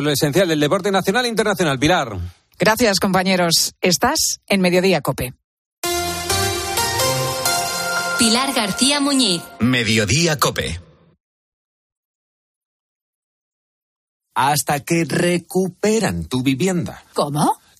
Lo esencial del deporte nacional e internacional. Pilar. Gracias, compañeros. Estás en Mediodía Cope. Pilar García Muñiz. Mediodía Cope. Hasta que recuperan tu vivienda. ¿Cómo?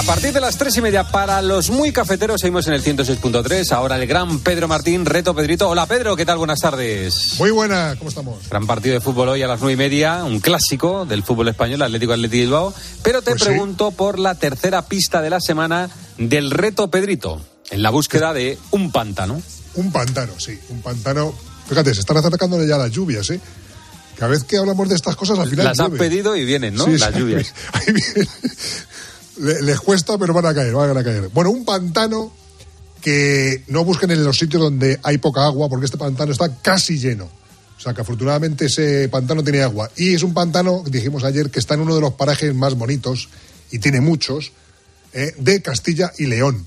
A partir de las tres y media, para los muy cafeteros, seguimos en el 106.3. Ahora el gran Pedro Martín, reto Pedrito. Hola Pedro, ¿qué tal? Buenas tardes. Muy buena, ¿cómo estamos? Gran partido de fútbol hoy a las nueve y media, un clásico del fútbol español, Atlético Atlético Bilbao. Pero te Pues sí. pregunto por la tercera pista de la semana del reto Pedrito, en la búsqueda de un pantano. Un pantano, sí, un pantano. Fíjate, se están acercando ya las lluvias, ¿eh? Cada vez que hablamos de estas cosas, al final. Las has llueve. pedido y vienen, ¿no? Sí, las lluvias. ahí viene. Le- Les cuesta, pero van a caer, van a caer. Bueno, un pantano que no busquen en los sitios donde hay poca agua, porque este pantano está casi lleno. O sea, que afortunadamente ese pantano tiene agua. Y es un pantano, dijimos ayer, que está en uno de los parajes más bonitos, y tiene muchos, eh, de Castilla y León.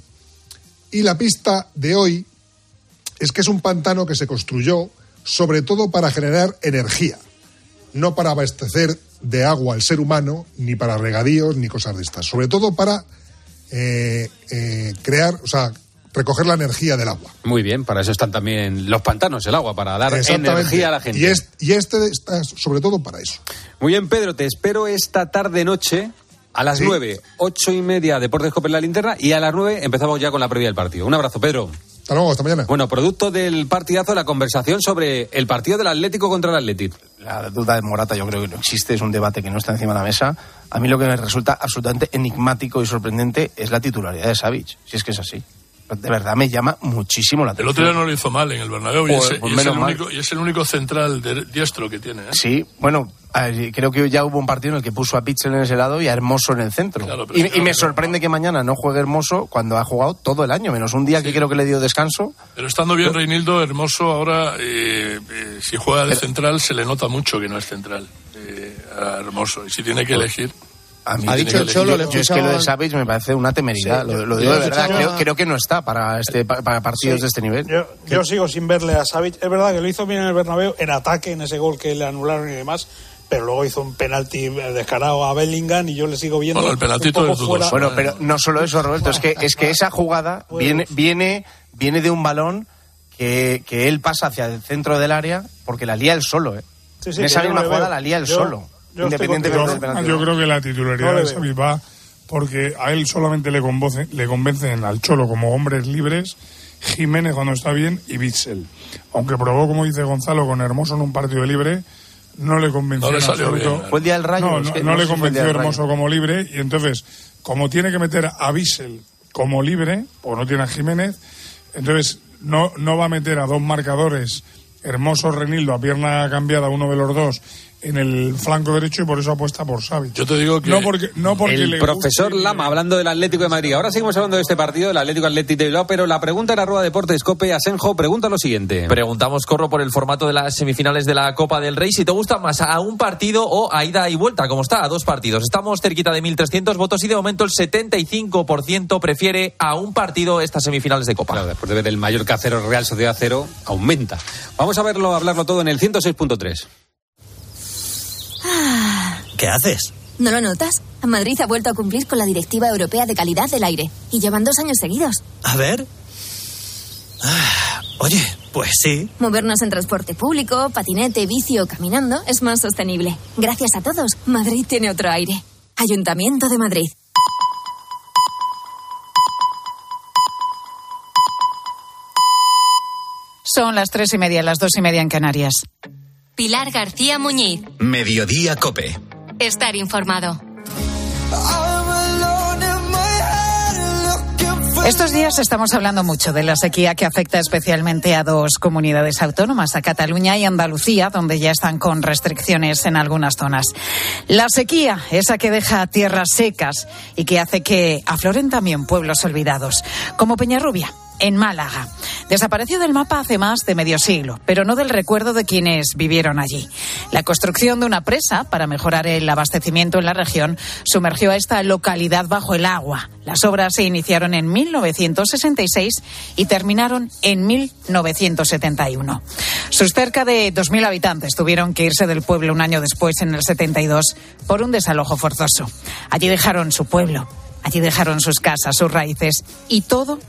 Y la pista de hoy es que es un pantano que se construyó sobre todo para generar energía, no para abastecer de agua al ser humano, ni para regadíos, ni cosas de estas. Sobre todo para eh, eh, crear, o sea, recoger la energía del agua. Muy bien, para eso están también los pantanos, el agua, para dar energía a la gente. Y, es- y este está sobre todo para eso. Muy bien, Pedro, te espero esta tarde-noche a las Sí. nueve, ocho y media, Deportes Copa en la linterna, y a las nueve empezamos ya con la previa del partido. Un abrazo, Pedro. Hasta luego, hasta mañana. Bueno, producto del partidazo, la conversación sobre el partido del Atlético contra el Atlético. La duda de Morata yo creo que no existe, es un debate que no está encima de la mesa. A mí lo que me resulta absolutamente enigmático y sorprendente es la titularidad de Savic, si es que es así. De verdad me llama muchísimo la El atención. otro día no lo hizo mal en el Bernabéu y, Pues- es, pues y es el único, y es el único central de- diestro que tiene. ¿eh? Sí, bueno, creo que ya hubo un partido en el que puso a Pitzel en ese lado y a Hermoso en el centro. Claro, y, me sorprende que mañana no juegue Hermoso cuando ha jugado todo el año, menos un día que creo que le dio descanso. Pero estando bien Reinildo, Hermoso ahora, eh, eh, si juega de central, se le nota mucho que no es central. a Hermoso. Y si tiene que elegir. A mí Ha dicho el. Cholo, yo, le yo es que lo de Savic me parece una temeridad, Sí, lo, lo digo de verdad. Creo, creo que no está para este pa- para partidos Sí. de este nivel. Yo, yo sigo sin verle a Savic. Es verdad que lo hizo bien en el Bernabéu, en ataque, en ese gol que le anularon y demás, pero luego hizo un penalti descarado a Bellingham y yo le sigo viendo Bueno, el penaltito un poco es dudoso. fuera. Bueno, pero no solo eso, Roberto, es que, es que esa jugada viene, viene, viene de un balón que, que él pasa hacia el centro del área porque la lía él solo, ¿eh? Sí, sí, en esa misma jugada la lía él Yo- solo, yo estoy independientemente contigo. del penalti. Yo creo que la titularidad No de. Xavi va porque a él solamente le, convoce- le convencen al Cholo como hombres libres, Jiménez cuando está bien y Bitzel. Aunque probó, como dice Gonzalo, con Hermoso en un partido libre, no le convenció. No le en salió absoluto. bien. Fue el día del Rayo, No, no, que no no le convenció Hermoso como libre y entonces, como tiene que meter a Bissell como libre, o no tiene a Jiménez, entonces no, no va a meter a dos marcadores, Hermoso Renildo a pierna cambiada, uno de los dos, en el flanco derecho y por eso apuesta por Xavi. Yo te digo que. No porque, no porque el le profesor guste- Lama hablando del Atlético de Madrid. Ahora seguimos hablando de este partido, del Atlético Atlético de Bilbao, pero la pregunta era Rueda Deportes Cope Asenjo pregunta lo siguiente. Preguntamos, Corro, por el formato de las semifinales de la Copa del Rey. Si te gusta más a un partido o a ida y vuelta, como está, a dos partidos. Estamos cerquita de 1.300 votos y de momento el 75% prefiere a un partido estas semifinales de Copa. Claro, después de ver el Mallorca 0, Real Sociedad 0, aumenta. Vamos a verlo, hablarlo todo en el 106.3. ¿Qué haces? ¿No lo notas? Madrid ha vuelto a cumplir con la Directiva Europea de Calidad del Aire y llevan dos años seguidos. A ver. Ah, oye, pues sí. Movernos en transporte público, patinete, bici o caminando es más sostenible. Gracias a todos, Madrid tiene otro aire. Ayuntamiento de Madrid. Son las tres y media, las dos y media en Canarias. Pilar García Muñiz. Mediodía Cope. Estar informado. Estos días estamos hablando mucho de la sequía que afecta especialmente a dos comunidades autónomas, a Cataluña y Andalucía, donde ya están con restricciones en algunas zonas. La sequía, esa que deja tierras secas y que hace que afloren también pueblos olvidados, como Peñarrubia en Málaga. Desapareció del mapa hace más de medio siglo, pero no del recuerdo de quienes vivieron allí. La construcción de una presa para mejorar el abastecimiento en la región sumergió a esta localidad bajo el agua. Las obras se iniciaron en 1966 y terminaron en 1971. Sus cerca de 2.000 habitantes tuvieron que irse del pueblo un año después, en el 72, por un desalojo forzoso. Allí dejaron su pueblo, allí dejaron sus casas, sus raíces y todo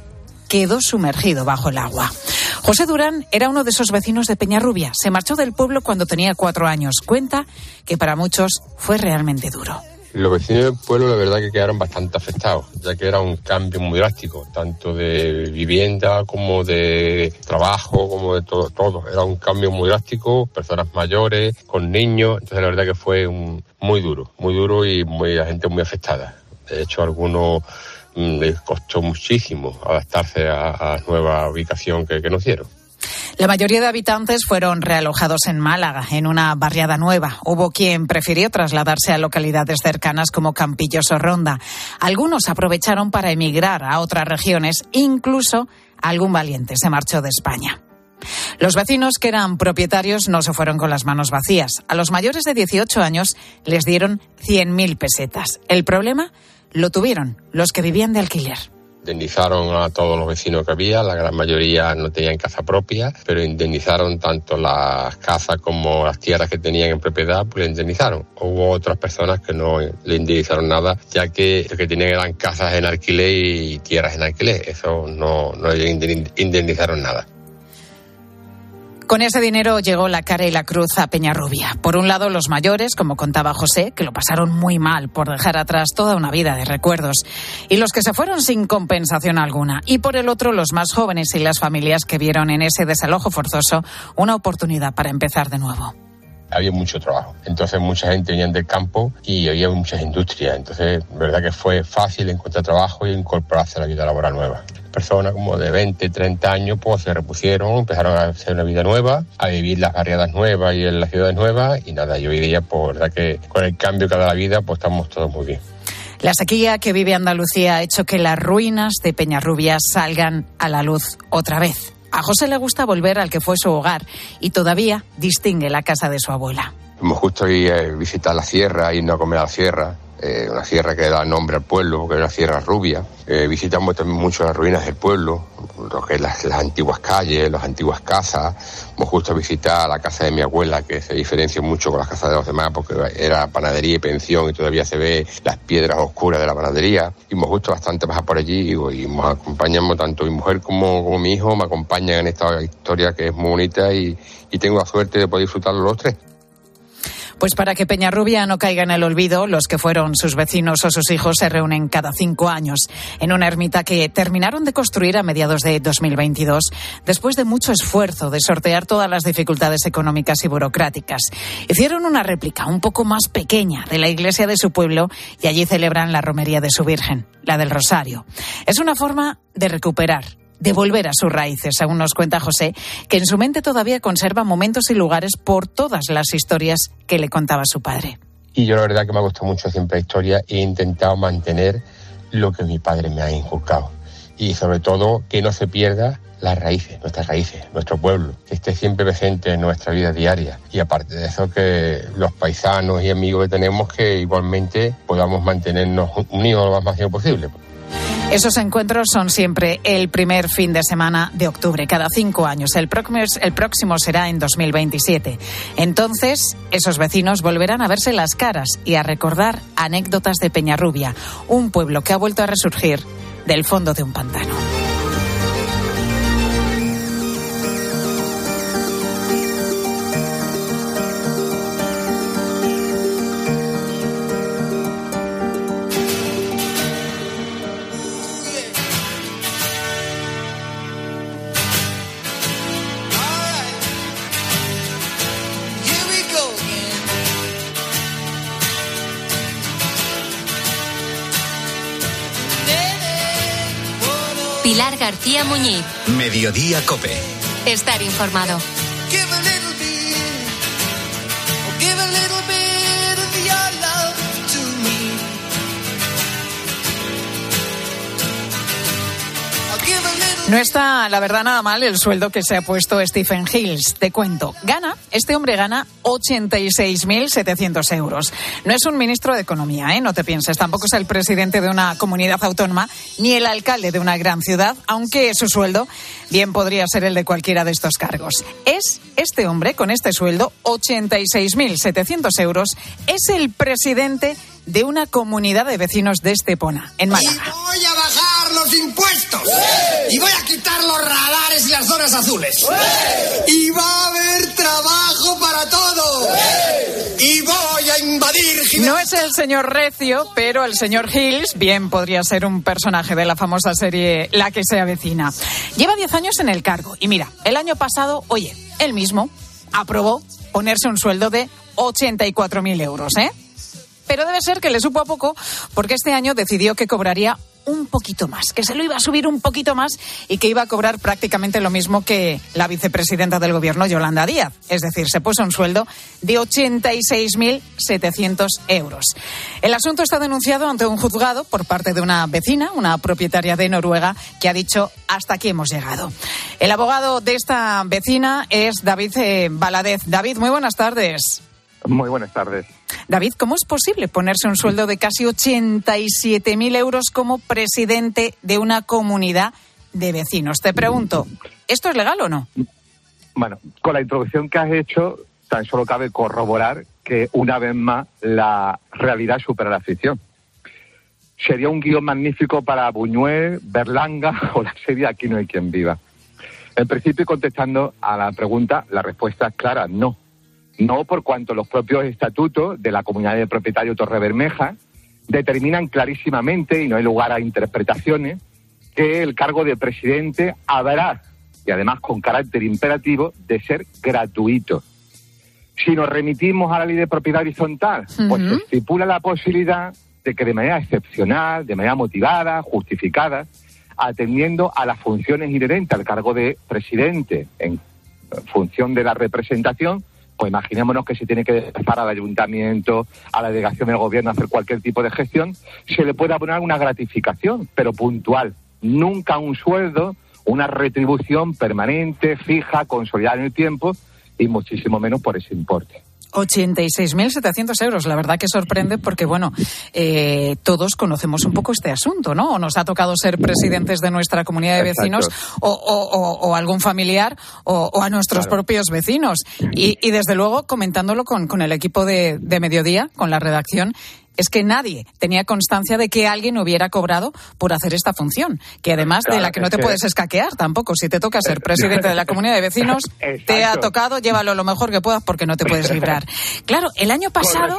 quedó sumergido bajo el agua. José Durán era uno de esos vecinos de Peñarrubia. Se marchó del pueblo cuando tenía cuatro años. Cuenta que para muchos fue realmente duro. Los vecinos del pueblo la verdad que quedaron bastante afectados, ya que era un cambio muy drástico, tanto de vivienda como de trabajo, como de todo, todo. Era un cambio muy drástico, personas mayores, con niños, entonces la verdad que fue un, muy duro, muy duro y muy, la gente muy afectada. De hecho, algunos les costó muchísimo adaptarse a, a la nueva ubicación que, que nos dieron. La mayoría de habitantes fueron realojados en Málaga, en una barriada nueva. Hubo quien prefirió trasladarse a localidades cercanas como Campillos o Ronda. Algunos aprovecharon para emigrar a otras regiones, incluso algún valiente se marchó de España. Los vecinos que eran propietarios no se fueron con las manos vacías. A los mayores de 18 años les dieron 100.000 pesetas. El problema lo tuvieron los que vivían de alquiler indemnizaron a todos los vecinos que había, la gran mayoría no tenían casa propia, pero indemnizaron tanto las casas como las tierras que tenían en propiedad, pues le indemnizaron. Hubo otras personas que no le indemnizaron nada, ya que lo que tenían eran casas en alquiler y tierras en alquiler, eso no, no le indemnizaron nada. Con ese dinero llegó la cara y la cruz a Peñarrubia. Por un lado, los mayores, como contaba José, que lo pasaron muy mal por dejar atrás toda una vida de recuerdos, y los que se fueron sin compensación alguna. Y por el otro, los más jóvenes y las familias que vieron en ese desalojo forzoso una oportunidad para empezar de nuevo había mucho trabajo. Entonces mucha gente venía del campo y había muchas industrias. Entonces, verdad que fue fácil encontrar trabajo y incorporarse a la vida laboral nueva personas como de 20, 30 años, pues se repusieron, empezaron a hacer una vida nueva, a vivir las barriadas nuevas y en las ciudades nuevas y nada, yo día, pues verdad que con el cambio que da la vida, pues estamos todos muy bien. La sequía que vive Andalucía ha hecho que las ruinas de Peñarrubia salgan a la luz otra vez. A José le gusta volver al que fue su hogar y todavía distingue la casa de su abuela. Hemos justo ir a visitar la sierra, irnos a comer a la sierra, eh, una sierra que da nombre al pueblo, porque es una sierra rubia. Eh, visitamos también mucho las ruinas del pueblo, lo que las, antiguas calles, las antiguas casas. Hemos justo visitado la casa de mi abuela, que se diferencia mucho con las casas de los demás, porque era panadería y pensión y todavía se ve las piedras oscuras de la panadería. Y hemos justo bastante pasar por allí y, nos acompañamos tanto mi mujer como, como mi hijo, me acompañan en esta historia que es muy bonita y, y tengo la suerte de poder disfrutarlo los tres. Pues para que Peñarrubia no caiga en el olvido, los que fueron sus vecinos o sus hijos se reúnen cada cinco años en una ermita que terminaron de construir a mediados de 2022, después de mucho esfuerzo de sortear todas las dificultades económicas y burocráticas. Hicieron una réplica un poco más pequeña de la iglesia de su pueblo y allí celebran la romería de su Virgen, la del Rosario. Es una forma de recuperar de volver a sus raíces. Según nos cuenta José, que en su mente todavía conserva momentos y lugares por todas las historias que le contaba su padre. Y yo la verdad que me ha gustado mucho siempre la historia e he intentado mantener lo que mi padre me ha inculcado. Y sobre todo que no se pierda las raíces, nuestras raíces, nuestro pueblo, que esté siempre presente en nuestra vida diaria. Y aparte de eso, que los paisanos y amigos que tenemos, que igualmente podamos mantenernos unidos lo más máximo posible. Esos encuentros son siempre el primer fin de semana de octubre, cada cinco años. El próximo, será en 2027. Entonces, esos vecinos volverán a verse las caras y a recordar anécdotas de Peñarrubia, un pueblo que ha vuelto a resurgir del fondo de un pantano. García Muñiz. Mediodía Cope. Estar informado. No está, la verdad, nada mal el sueldo que se ha puesto Stephen Hills. Te cuento. Gana, este hombre gana 86.700 euros. No es un ministro de Economía, ¿eh? No te pienses. Tampoco es el presidente de una comunidad autónoma ni el alcalde de una gran ciudad, aunque su sueldo bien podría ser el de cualquiera de estos cargos. Es este hombre, con este sueldo, 86.700 euros, es el presidente de una comunidad de vecinos de Estepona, en Málaga. Voy a bajar los impuestos. Azules. Y va a haber trabajo para todos. Y voy a invadir No es el señor Recio, pero el señor Hills bien podría ser un personaje de la famosa serie La que se avecina. Lleva 10 años en el cargo. Y mira, el año pasado, oye, él mismo aprobó ponerse un sueldo de 84.000 euros, ¿eh? Pero debe ser que le supo a poco porque este año decidió que cobraría un poquito más, que se lo iba a subir un poquito más y que iba a cobrar prácticamente lo mismo que la vicepresidenta del gobierno, Yolanda Díaz. Es decir, se puso un sueldo de 86.700 euros. El asunto está denunciado ante un juzgado por parte de una vecina, una propietaria de Noruega, que ha dicho hasta aquí hemos llegado. El abogado de esta vecina es David eh, Valadez. David, muy buenas tardes. Muy buenas tardes. David, ¿cómo es posible ponerse un sueldo de casi 87.000 euros como presidente de una comunidad de vecinos? Te pregunto, ¿esto es legal o no? Bueno, con la introducción que has hecho, tan solo cabe corroborar que una vez más la realidad supera la ficción. Sería un guion magnífico para Buñuel, Berlanga o la serie Aquí no hay quien viva. En principio, contestando a la pregunta, la respuesta es clara, no. No por cuanto los propios estatutos de la comunidad de propietarios Torre Bermeja determinan clarísimamente, y no hay lugar a interpretaciones, que el cargo de presidente habrá, y además con carácter imperativo, de ser gratuito. Si nos remitimos a la ley de propiedad horizontal, pues se estipula la posibilidad de que de manera excepcional, de manera motivada, justificada, atendiendo a las funciones inherentes al cargo de presidente en función de la representación, pues imaginémonos que se tiene que desplazar al ayuntamiento, a la delegación del gobierno a hacer cualquier tipo de gestión, se le puede abonar una gratificación, pero puntual, nunca un sueldo, una retribución permanente, fija, consolidada en el tiempo y muchísimo menos por ese importe. 86.700 euros. La verdad que sorprende porque, bueno, eh, todos conocemos un poco este asunto, ¿no? O nos ha tocado ser presidentes de nuestra comunidad de vecinos o, algún familiar o, a nuestros propios vecinos. Y, desde luego, comentándolo con, con el equipo de, de Mediodía, con la redacción, es que nadie tenía constancia de que alguien hubiera cobrado por hacer esta función, que además de la que no te puedes escaquear tampoco. Si te toca ser presidente de la comunidad de vecinos, te ha tocado, llévalo lo mejor que puedas porque no te puedes librar. Claro, el año pasado...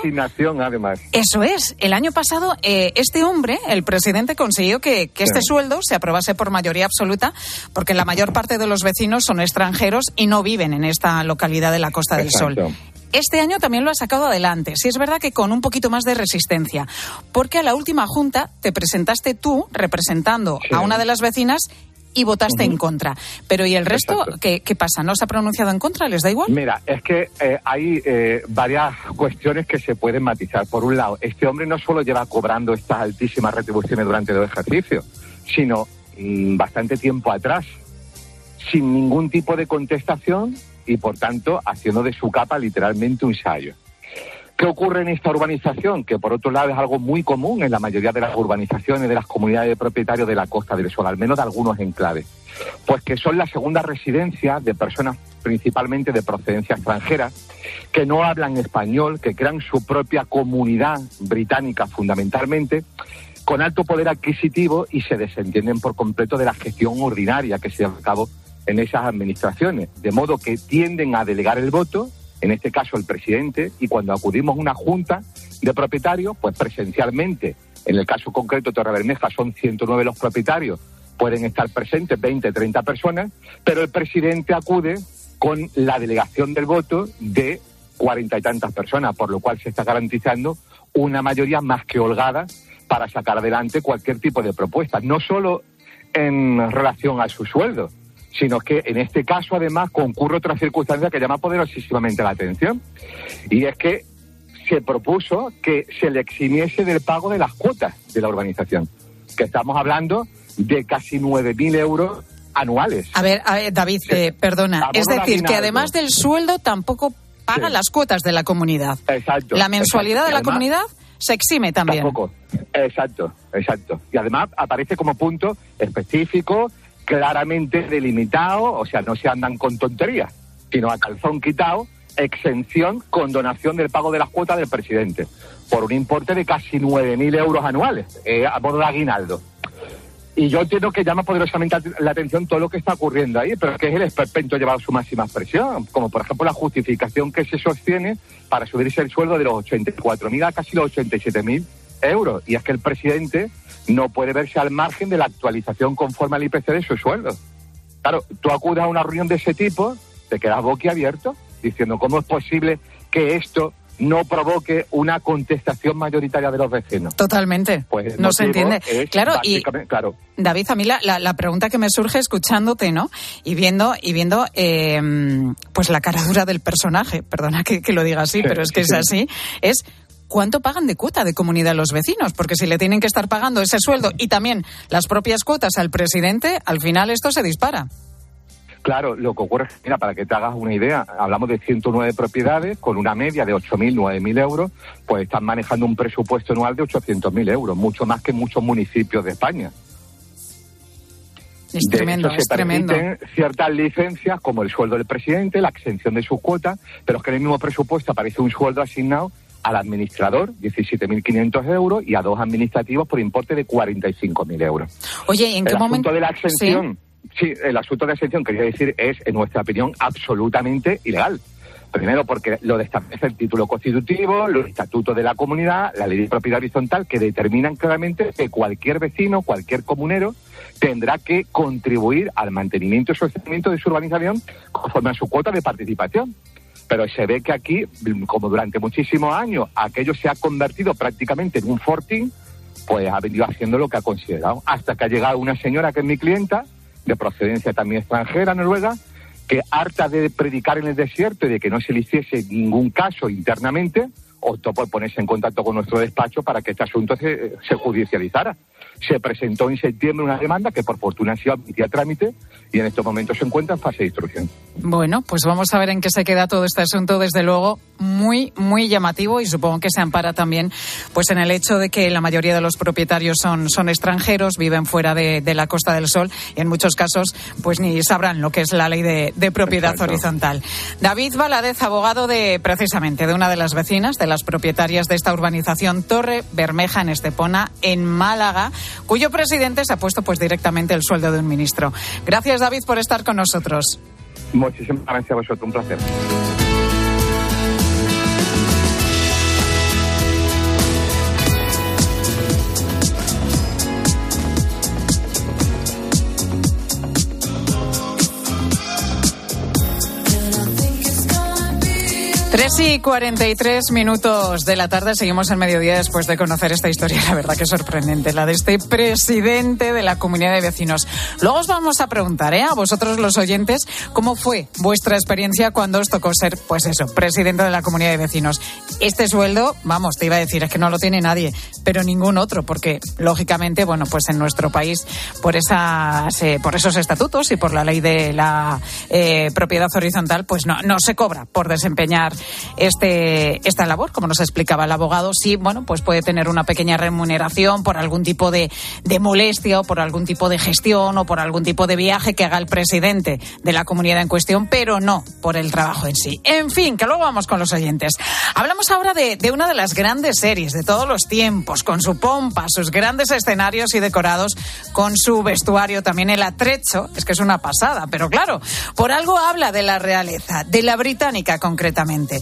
además. Eso es, el año pasado eh, este hombre, el presidente, consiguió que, este sueldo se aprobase por mayoría absoluta, porque la mayor parte de los vecinos son extranjeros y no viven en esta localidad de la Costa del Sol este año también lo ha sacado adelante. Si es verdad que con un poquito más de resistencia, porque a la última junta te presentaste tú representando a una de las vecinas y votaste en contra. Pero ¿y el resto ¿qué, pasa? ¿No se ha pronunciado en contra? ¿Les da igual? Mira, es que eh, hay eh, varias cuestiones que se pueden matizar. Por un lado, este hombre no solo lleva cobrando estas altísimas retribuciones durante dos ejercicios, sino mm, bastante tiempo atrás, sin ningún tipo de contestación y por tanto haciendo de su capa literalmente un sallo. ¿Qué ocurre en esta urbanización? Que por otro lado es algo muy común en la mayoría de las urbanizaciones de las comunidades de propietarios de la Costa del Sol, al menos de algunos enclaves. Pues que son la segunda residencia de personas principalmente de procedencia extranjera, que no hablan español, que crean su propia comunidad británica fundamentalmente, con alto poder adquisitivo y se desentienden por completo de la gestión ordinaria que se lleva a cabo en esas administraciones, de modo que tienden a delegar el voto, en este caso el presidente, y cuando acudimos a una junta de propietarios, pues presencialmente, en el caso concreto de Torre Bermeja son 109 los propietarios, pueden estar presentes 20, 30 personas, pero el presidente acude con la delegación del voto de cuarenta y tantas personas, por lo cual se está garantizando una mayoría más que holgada para sacar adelante cualquier tipo de propuesta. No solo en relación a su sueldo, sino que en este caso además concurre otra circunstancia que llama poderosísimamente la atención, y es que se propuso que se le eximiese del pago de las cuotas de la urbanización, que estamos hablando de casi 9.000 euros anuales. A ver, a ver David, eh, perdona. Es decir, que además del sueldo tampoco pagan las cuotas de la comunidad. Exacto. La mensualidad exacto. de la además- comunidad se exime también. Tampoco. Exacto, exacto. Y además aparece como punto específico, claramente delimitado, o sea, no se andan con tonterías, sino a calzón quitado, exención con donación del pago de las cuotas del presidente, por un importe de casi 9.000 euros anuales, eh, a modo de aguinaldo. Y yo entiendo que llama poderosamente la atención todo lo que está ocurriendo ahí, pero que es el esperpento llevado a su máxima expresión, como por ejemplo la justificación que se sostiene para subirse el sueldo de los 84.000 a casi los 87.000 euros. Y es que el presidente no puede verse al margen de la actualización conforme al IPC de su sueldo. Claro, tú acudes a una reunión de ese tipo, te quedas boquiabierto diciendo cómo es posible que esto no provoque una contestación mayoritaria de los vecinos. Totalmente. Pues no se entiende. Claro, y claro, David, a mí la, la- la pregunta que me surge escuchándote, ¿no? Y viendo, y viendo eh, pues la cara dura del personaje, perdona que, que lo diga así, Sí, pero es que sí, es sí. así, es ¿cuánto pagan de cuota de comunidad los vecinos? Porque si le tienen que estar pagando ese sueldo y también las propias cuotas al presidente, al final esto se dispara. Claro, lo que ocurre es mira, para que te hagas una idea, hablamos de 109 propiedades con una media de 8.000, 9.000 euros, pues están manejando un presupuesto anual de 800.000 euros, mucho más que muchos municipios de España. Es De tremendo, hecho, se es tremendo. permiten ciertas licencias como el sueldo del presidente, la exención de sus cuotas, pero es que en el mismo presupuesto aparece un sueldo asignado al administrador, 17.500 euros, y a dos administrativos por importe de 45.000 euros. Oye, ¿y en qué el momento? asunto de la Sí. exención, sí. el asunto de la exención, quería decir, es, en nuestra opinión, absolutamente ilegal. Primero, porque lo establece el título constitutivo, los estatutos de la comunidad, la ley de propiedad horizontal, que determinan claramente que cualquier vecino, cualquier comunero, tendrá que contribuir al mantenimiento y sostenimiento de su urbanización conforme a su cuota de participación. Pero se ve que aquí, como durante muchísimos años, aquello se ha convertido prácticamente en un fortín, pues ha venido haciendo lo que ha considerado. Hasta que ha llegado una señora que es mi clienta, de procedencia también extranjera, noruega, que harta de predicar en el desierto y de que no se le hiciese ningún caso internamente, optó por ponerse en contacto con nuestro despacho para que este asunto se, se judicializara. Se presentó en septiembre una demanda que por fortuna ha sido admitida a trámite y en estos momentos se encuentra en fase de instrucción. Bueno, pues vamos a ver en qué se queda todo este asunto, desde luego muy, muy llamativo y supongo que se ampara también pues en el hecho de que la mayoría de los propietarios son, son extranjeros, viven fuera de, de la Costa del Sol y en muchos casos pues ni sabrán lo que es la ley de, de propiedad Exacto. horizontal. David Valadez, abogado de precisamente de una de las vecinas, de las propietarias de esta urbanización Torre Bermeja en Estepona, en Málaga, cuyo presidente se ha puesto pues directamente el sueldo de un ministro. Gracias David por estar con nosotros. Muchísimas gracias a vosotros, un placer. Tres y 43 minutos de la tarde, seguimos en mediodía después de conocer esta historia, la verdad que sorprendente, la de este presidente de la comunidad de vecinos. Luego os vamos a preguntar, ¿eh? a vosotros los oyentes, cómo fue vuestra experiencia cuando os tocó ser, pues eso, presidente de la comunidad de vecinos. Este sueldo, vamos, te iba a decir, es que no lo tiene nadie, pero ningún otro, porque lógicamente, bueno, pues en nuestro país, por, esas, eh, por esos estatutos y por la ley de la eh, propiedad horizontal, pues no, no se cobra por desempeñar este, esta labor, como nos explicaba el abogado, sí, bueno, pues puede tener una pequeña remuneración por algún tipo de, molestia o por algún tipo de gestión o por algún tipo de viaje que haga el presidente de la comunidad en cuestión, pero no por el trabajo en sí. En fin, que luego vamos con los oyentes. Hablamos ahora de, de una de las grandes series de todos los tiempos, con su pompa, sus grandes escenarios y decorados, con su vestuario, también el atrecho, es que es una pasada, pero claro, por algo habla de la realeza, de la británica concretamente.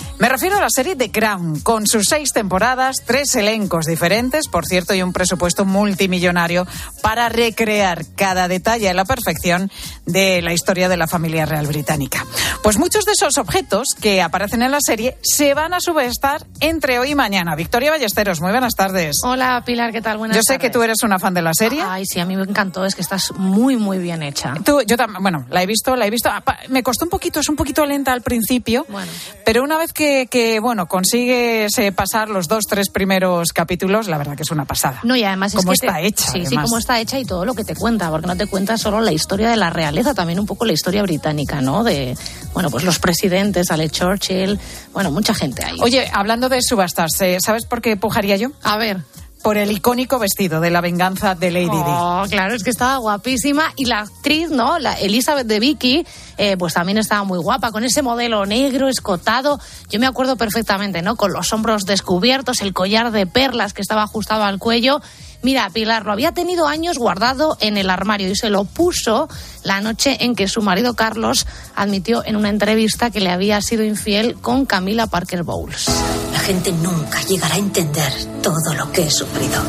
Me refiero a la serie The Crown, con sus seis temporadas, tres elencos diferentes, por cierto, y un presupuesto multimillonario para recrear cada detalle a la perfección de la historia de la familia real británica. Pues muchos de esos objetos que aparecen en la serie se van a subestar entre hoy y mañana. Victoria Ballesteros, muy buenas tardes. Hola Pilar, ¿qué tal? Buenas Yo sé que tú eres una fan de la serie. Ay, sí, a mí me encantó, es que estás muy, muy bien hecha. Tú, yo también, bueno, la he visto, la he visto. Ah, me costó un poquito, es un poquito lenta al principio, bueno. pero una vez que, que, bueno, consigues eh, pasar los dos, tres primeros capítulos, la verdad que es una pasada. No, y además cómo es que está te, hecha. Sí, además. sí, cómo está hecha y todo lo que te cuenta, porque no te cuenta solo la historia de la realeza, también un poco la historia británica, ¿no? De, bueno, pues los presidentes, sale Churchill, bueno, mucha gente ahí. Oye, hablando de subastas, eh, ¿sabes por qué pujaría yo? A ver. Por el icónico vestido de la venganza de Lady oh, Di. Claro, es que estaba guapísima. Y la actriz, ¿no? La Elizabeth de Vicky, eh, pues también estaba muy guapa, con ese modelo negro, escotado. Yo me acuerdo perfectamente, ¿no? Con los hombros descubiertos, el collar de perlas que estaba ajustado al cuello. Mira, Pilar lo había tenido años guardado en el armario y se lo puso la noche en que su marido Carlos admitió en una entrevista que le había sido infiel con Camila Parker Bowles. La gente nunca llegará a entender todo lo que he sufrido.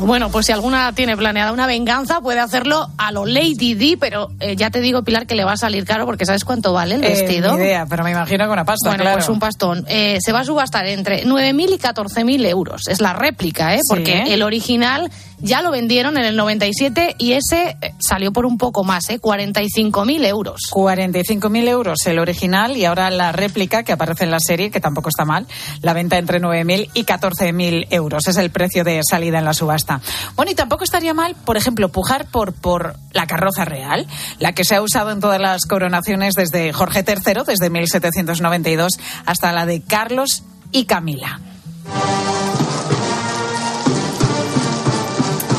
Bueno, pues si alguna tiene planeada una venganza, puede hacerlo a lo Lady Di, pero eh, ya te digo, Pilar, que le va a salir caro porque ¿sabes cuánto vale el Eh, vestido? ni idea, pero me imagino que una pasta, Bueno, claro. pues un pastón. Eh, se va a subastar entre 9.000 y 14.000 euros. Es la réplica, ¿eh? Porque el original ya lo vendieron en el 97 y ese eh, salió por un poco más, ¿eh? 45.000 euros. 45.000 euros el original y ahora la réplica que aparece en la serie, que tampoco está mal, la venta entre 9.000 y 14.000 euros. Es el precio de salida en la subasta. Bueno, y tampoco estaría mal, por ejemplo, pujar por, por la carroza real, la que se ha usado en todas las coronaciones desde Jorge III, desde 1792, hasta la de Carlos y Camila.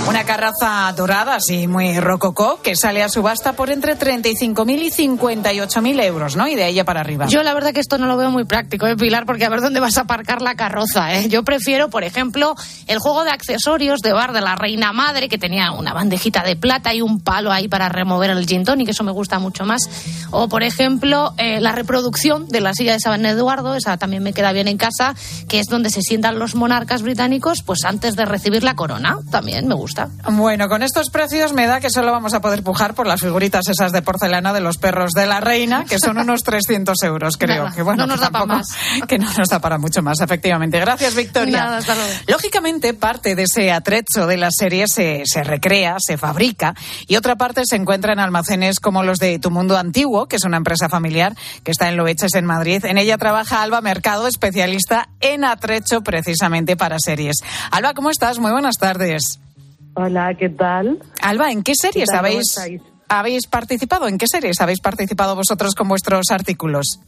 Una carroza dorada, así muy rococó, que sale a subasta por entre 35.000 y 58.000 euros, ¿no? Y de ya para arriba. Yo la verdad que esto no lo veo muy práctico, ¿eh, Pilar? Porque a ver dónde vas a aparcar la carroza, ¿eh? Yo prefiero, por ejemplo, el juego de accesorios de bar de la reina madre, que tenía una bandejita de plata y un palo ahí para remover el gin tonic, que eso me gusta mucho más. O, por ejemplo, eh, la reproducción de la silla de San Eduardo, esa también me queda bien en casa, que es donde se sientan los monarcas británicos, pues antes de recibir la corona. También me gusta. Bueno, con estos precios me da que solo vamos a poder pujar por las figuritas esas de porcelana de los perros de la reina, que son unos 300 euros, creo. Nada, que bueno, no nos que da para más. Que no nos da para mucho más, efectivamente. Gracias, Victoria. Nada, hasta luego. Lógicamente, parte de ese atrecho de la serie se, se recrea, se fabrica, y otra parte se encuentra en almacenes como los de Tu Mundo Antiguo, que es una empresa familiar que está en Loeches, en Madrid. En ella trabaja Alba Mercado, especialista en atrecho precisamente para series. Alba, ¿cómo estás? Muy buenas tardes. Hola, ¿qué tal? Alba, ¿en qué series ¿Qué tal? ¿Cómo habéis, habéis participado? ¿En qué series habéis participado vosotros con vuestros artículos?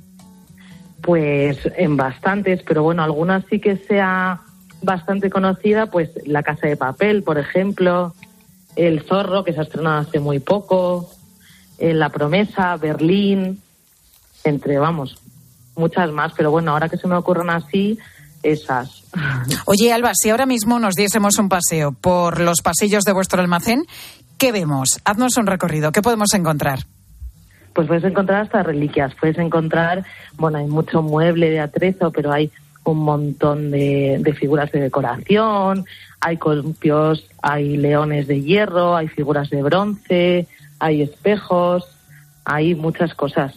Pues en bastantes, pero bueno, algunas sí que sea bastante conocida, pues La Casa de Papel, por ejemplo, El Zorro, que se ha estrenado hace muy poco, eh, La Promesa, Berlín, entre, vamos, muchas más, pero bueno, ahora que se me ocurren así, esas. Oye, Alba, si ahora mismo nos diésemos un paseo por los pasillos de vuestro almacén, ¿qué vemos? Haznos un recorrido. ¿Qué podemos encontrar? Pues puedes encontrar hasta reliquias, puedes encontrar, bueno, hay mucho mueble de atrezo, pero hay un montón de, de figuras de decoración, hay columpios, hay leones de hierro, hay figuras de bronce, hay espejos, hay muchas cosas.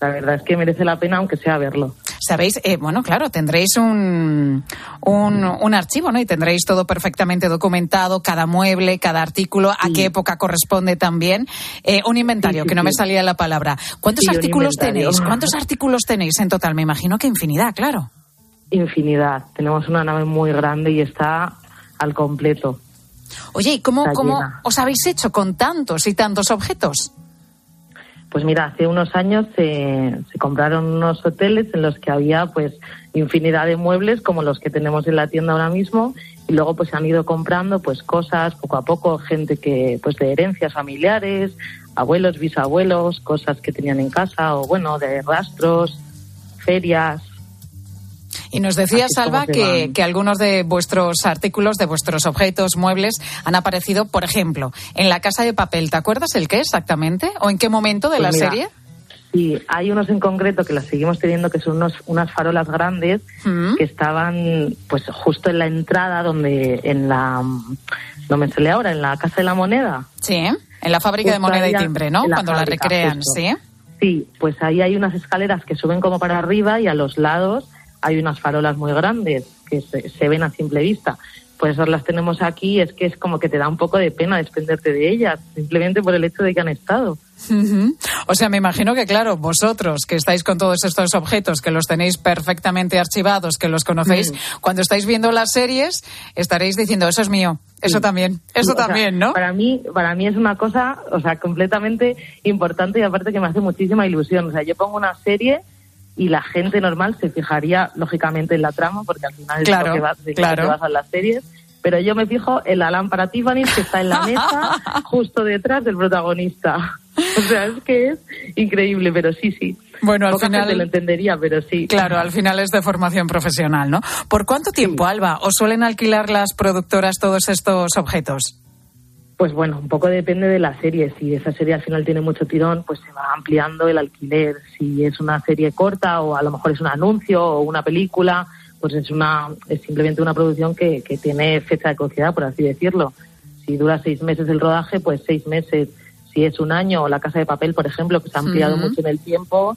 La verdad es que merece la pena, aunque sea verlo. Sabéis, eh, bueno, claro, tendréis un, un, un archivo, ¿no? Y tendréis todo perfectamente documentado, cada mueble, cada artículo, a qué época corresponde también. Eh, un inventario, Sí, sí, que no me salía la palabra. ¿Cuántos artículos tenéis? ¿Cuántos artículos tenéis en total? Me imagino que infinidad, claro. Infinidad. Tenemos una nave muy grande y está al completo. Oye, ¿y cómo, cómo os habéis hecho con tantos y tantos objetos? Pues mira, hace unos años se, se compraron unos hoteles en los que había pues infinidad de muebles como los que tenemos en la tienda ahora mismo y luego pues se han ido comprando pues cosas poco a poco, gente que pues de herencias familiares, abuelos, bisabuelos, cosas que tenían en casa o bueno, de rastros, ferias. Y nos Alba, se que, algunos de vuestros artículos, de vuestros objetos, muebles, han aparecido, por ejemplo, en la casa de papel. ¿Te acuerdas el qué exactamente? ¿O en qué momento de Pues la mira, serie? Sí, hay unos en concreto que las seguimos teniendo que son unos, unas farolas grandes Mm. que estaban pues justo en la entrada donde en la no me sale ahora en la casa de la moneda. Sí, en la fábrica de moneda y timbre, ¿no? la Cuando la recrean, justo. ¿sí? Sí, pues ahí hay unas escaleras que suben como para arriba y a los lados hay unas farolas muy grandes que se, se ven a simple vista. Pues esas las tenemos aquí, es que es como que te da un poco de pena desprenderte de ellas, simplemente por el hecho de que han estado. Ujú. O sea, me imagino que, claro, vosotros que estáis con todos estos objetos, que los tenéis perfectamente archivados, que los conocéis, Mm. cuando estáis viendo las series, estaréis diciendo, eso es mío, eso Sí. también, eso O sea, también, ¿no? Para mí, para mí es una cosa, o sea, completamente importante y aparte que me hace muchísima ilusión. O sea, yo pongo una serie y la gente normal se fijaría lógicamente en la trama porque al final es lo que, va, de claro. que basan las series. Pero yo me fijo en la lámpara Tiffany que está en la mesa justo detrás del protagonista. O sea, es que es increíble, pero sí, sí. Bueno, al Poca final- gente lo entendería, pero sí. Claro, al final es de formación profesional, ¿no? ¿Por cuánto tiempo, Alba, os suelen alquilar las productoras todos estos objetos? Pues bueno, un poco depende de la serie. Si esa serie al final tiene mucho tirón, pues se va ampliando el alquiler. Si es una serie corta o a lo mejor es un anuncio o una película, pues es una es simplemente una producción que, que tiene fecha de caducidad, por así decirlo. Si dura seis meses el rodaje, pues seis meses. Si es un año o La Casa de Papel, por ejemplo, que se ha ampliado mucho en el tiempo,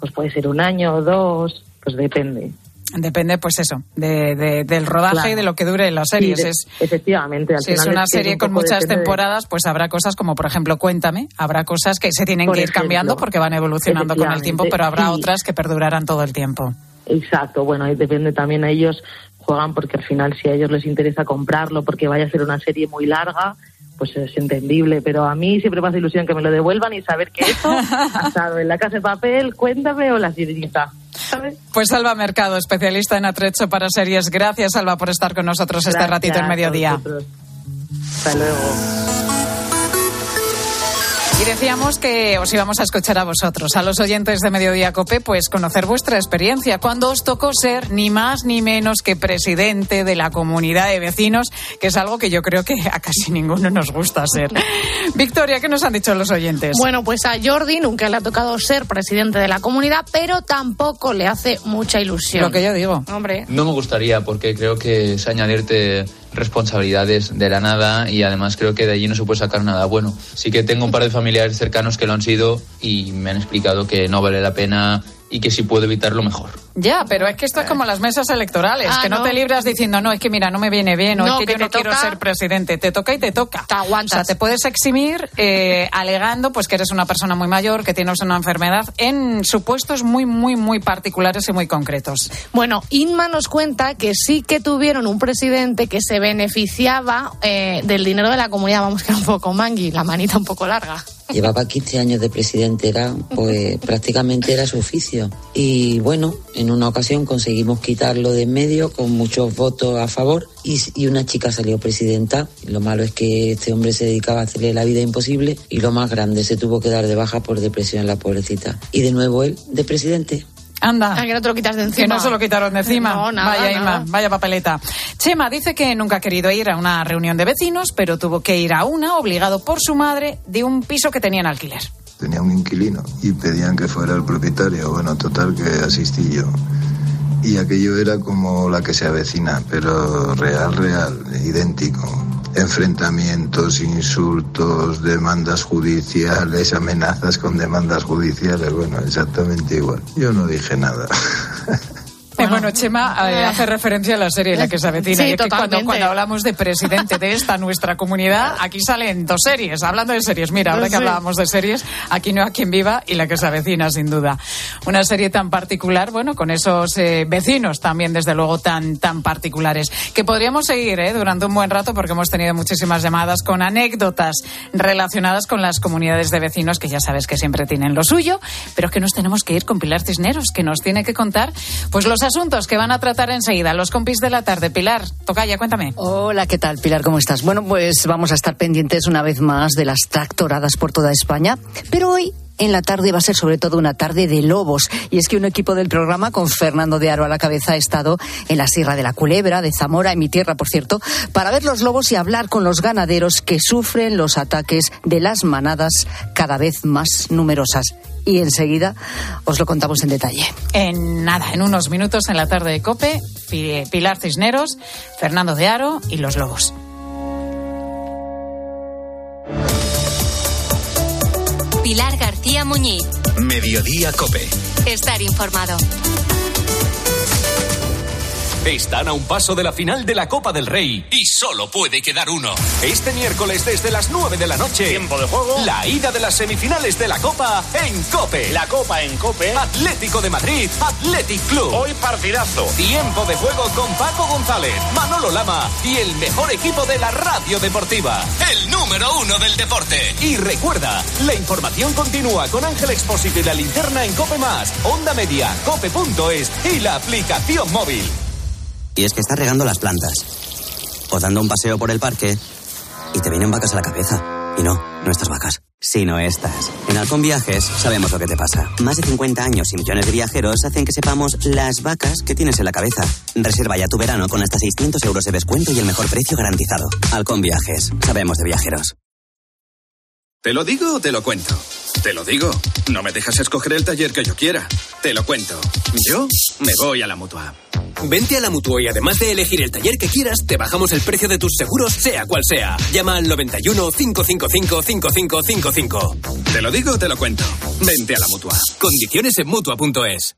pues puede ser un año o dos, pues depende. Depende, pues eso, de, de- del rodaje Claro. y de lo que dure las series. Sí, de- es, efectivamente. Al si es una es serie un con muchas de- temporadas, pues habrá cosas como, por ejemplo, Cuéntame, habrá cosas que se tienen Por que ir cambiando porque van evolucionando con el tiempo, pero habrá sí. otras que perdurarán todo el tiempo. Exacto, bueno, ahí depende también a ellos, juegan porque al final si a ellos les interesa comprarlo porque vaya a ser una serie muy larga, pues es entendible, pero a mí siempre me hace ilusión que me lo devuelvan y saber que eso ha estado en la casa de papel, cuéntame o la sirenita. ¿Sabes? Pues Alba Mercado, especialista en atrecho para series. Gracias, Alba, por estar con nosotros este ratito en mediodía. Hasta luego. Y decíamos que os íbamos a escuchar a vosotros, a los oyentes de Mediodía Cope, pues conocer vuestra experiencia. Cuando os tocó ser ni más ni menos que presidente de la comunidad de vecinos, que es algo que yo creo que a casi ninguno nos gusta ser. Victoria, ¿qué nos han dicho los oyentes? Bueno, pues a Jordi nunca le ha tocado ser presidente de la comunidad, pero tampoco le hace mucha ilusión. Lo que yo digo. Hombre, No me gustaría porque creo que es añadirte responsabilidades de la nada y además creo que de allí no se puede sacar nada bueno. Sí que tengo un par de familiares cercanos que lo han sido y me han explicado que no vale la pena y que si puedo evitarlo mejor. Ya, pero es que esto es como las mesas electorales, Ah, que no, no. te libras diciendo, no, es que mira, no me viene bien, o No, es que, que yo no te quiero toca. ser presidente. Te toca y te toca. te aguantas. O sea, te puedes eximir eh, alegando pues que eres una persona muy mayor, que tienes una enfermedad, en supuestos muy, muy, muy particulares y muy concretos. Bueno, Inma nos cuenta que sí que tuvieron un presidente que se beneficiaba eh, del dinero de la comunidad. Vamos, que era un poco mangui, la manita un poco larga. Llevaba 15 años de presidente, era, pues prácticamente era su oficio. Y bueno, en una ocasión conseguimos quitarlo de en medio con muchos votos a favor y, y una chica salió presidenta. Lo malo es que este hombre se dedicaba a hacerle la vida imposible y lo más grande, se tuvo que dar de baja por depresión la pobrecita. Y de nuevo él, de presidente. Anda. Ah, que no te lo quitas de encima. Que no se lo quitaron de encima. No, nada, vaya nada. Vaya papeleta. Chema dice que nunca ha querido ir a una reunión de vecinos, pero tuvo que ir a una obligado por su madre de un piso que tenía en alquiler. Tenía un inquilino y pedían que fuera el propietario. Bueno, total que asistí yo. Y aquello era como la que se avecina, pero real, real, idéntico. Enfrentamientos, insultos, demandas judiciales, amenazas con demandas judiciales, bueno, exactamente igual. Yo no dije nada. Eh, Bueno, Chema eh, hace referencia a la serie en la que se avecina. Sí, y es que cuando, cuando hablamos de presidente de esta nuestra comunidad, aquí salen dos series. Hablando de series, mira, ahora que hablábamos de series, aquí no a quien viva y la que se avecina, sin duda. Una serie tan particular, bueno, con esos eh, vecinos también, desde luego, tan, tan particulares. Que podríamos seguir eh, durante un buen rato porque hemos tenido muchísimas llamadas con anécdotas relacionadas con las comunidades de vecinos, que ya sabes que siempre tienen lo suyo, pero es que nos tenemos que ir con Pilar Cisneros, que nos tiene que contar pues los asuntos que van a tratar enseguida los compis de la tarde. Pilar, toca ya, cuéntame. Hola, ¿qué tal, Pilar? ¿Cómo estás? Bueno, pues vamos a estar pendientes una vez más de las tractoradas por toda España, pero hoy en la tarde va a ser sobre todo una tarde de lobos. Y es que un equipo del programa, con Fernando de Aro a la cabeza, ha estado en la Sierra de la Culebra, de Zamora, en mi tierra, por cierto, para ver los lobos y hablar con los ganaderos que sufren los ataques de las manadas cada vez más numerosas y enseguida os lo contamos en detalle. En nada, en unos minutos en la tarde de Cope, Pilar Cisneros, Fernando de Aro y los Lobos. Pilar García Muñiz. Mediodía Cope. Estar informado. Están a un paso de la final de la Copa del Rey y solo puede quedar uno. Este miércoles desde las 9 de la noche. Tiempo de juego. La ida de las semifinales de la Copa en Cope. La Copa en Cope. Atlético de Madrid, Athletic Club. Hoy partidazo. Tiempo de juego con Paco González, Manolo Lama y el mejor equipo de la radio deportiva. El número uno del deporte. Y recuerda, la información continúa con Ángel Expósito y la linterna en Cope Más, Onda Media, Cope.es y la aplicación móvil. Y es que estás regando las plantas. O dando un paseo por el parque. Y te vienen vacas a la cabeza. Y no, no estas vacas. Sino estas. En Halcón Viajes sabemos lo que te pasa. Más de 50 años y millones de viajeros hacen que sepamos las vacas que tienes en la cabeza. Reserva ya tu verano con hasta 600 euros de descuento y el mejor precio garantizado. Halcón Viajes. Sabemos de viajeros. ¿Te lo digo o te lo cuento? Te lo digo. No me dejas escoger el taller que yo quiera. Te lo cuento. Yo me voy a la mutua. Vente a la mutua y además de elegir el taller que quieras, te bajamos el precio de tus seguros, sea cual sea. Llama al 91 555 5555. Te lo digo o te lo cuento. Vente a la mutua. Condiciones en mutua.es.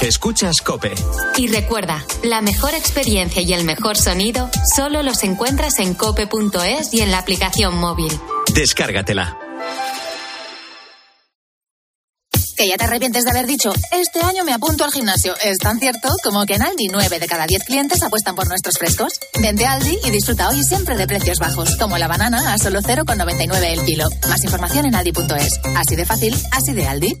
Escuchas Cope. Y recuerda, la mejor experiencia y el mejor sonido solo los encuentras en cope.es y en la aplicación móvil. Descárgatela. Que ya te arrepientes de haber dicho, este año me apunto al gimnasio. Es tan cierto como que en Aldi 9 de cada 10 clientes apuestan por nuestros frescos. Vente a Aldi y disfruta hoy siempre de precios bajos, como la banana a solo 0,99 el kilo. Más información en aldi.es. Así de fácil, así de Aldi.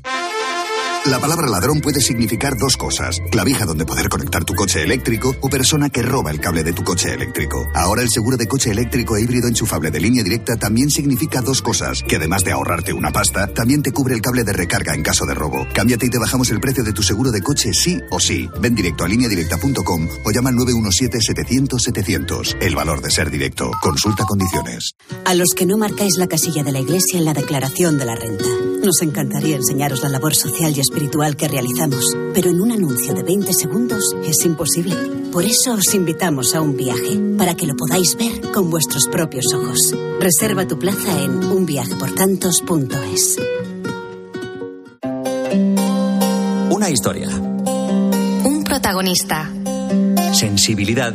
La palabra ladrón puede significar dos cosas. Clavija donde poder conectar tu coche eléctrico o persona que roba el cable de tu coche eléctrico. Ahora el seguro de coche eléctrico e híbrido enchufable de línea directa también significa dos cosas. Que además de ahorrarte una pasta, también te cubre el cable de recarga en caso de robo. Cámbiate y te bajamos el precio de tu seguro de coche sí o sí. Ven directo a lineadirecta.com o llama al 917-700-700. El valor de ser directo. Consulta condiciones. A los que no marcáis la casilla de la iglesia en la declaración de la renta. Nos encantaría enseñaros la labor social y espiritual que realizamos, pero en un anuncio de 20 segundos es imposible. Por eso os invitamos a un viaje, para que lo podáis ver con vuestros propios ojos. Reserva tu plaza en unviajeportantos.es. Una historia. Un protagonista. Sensibilidad.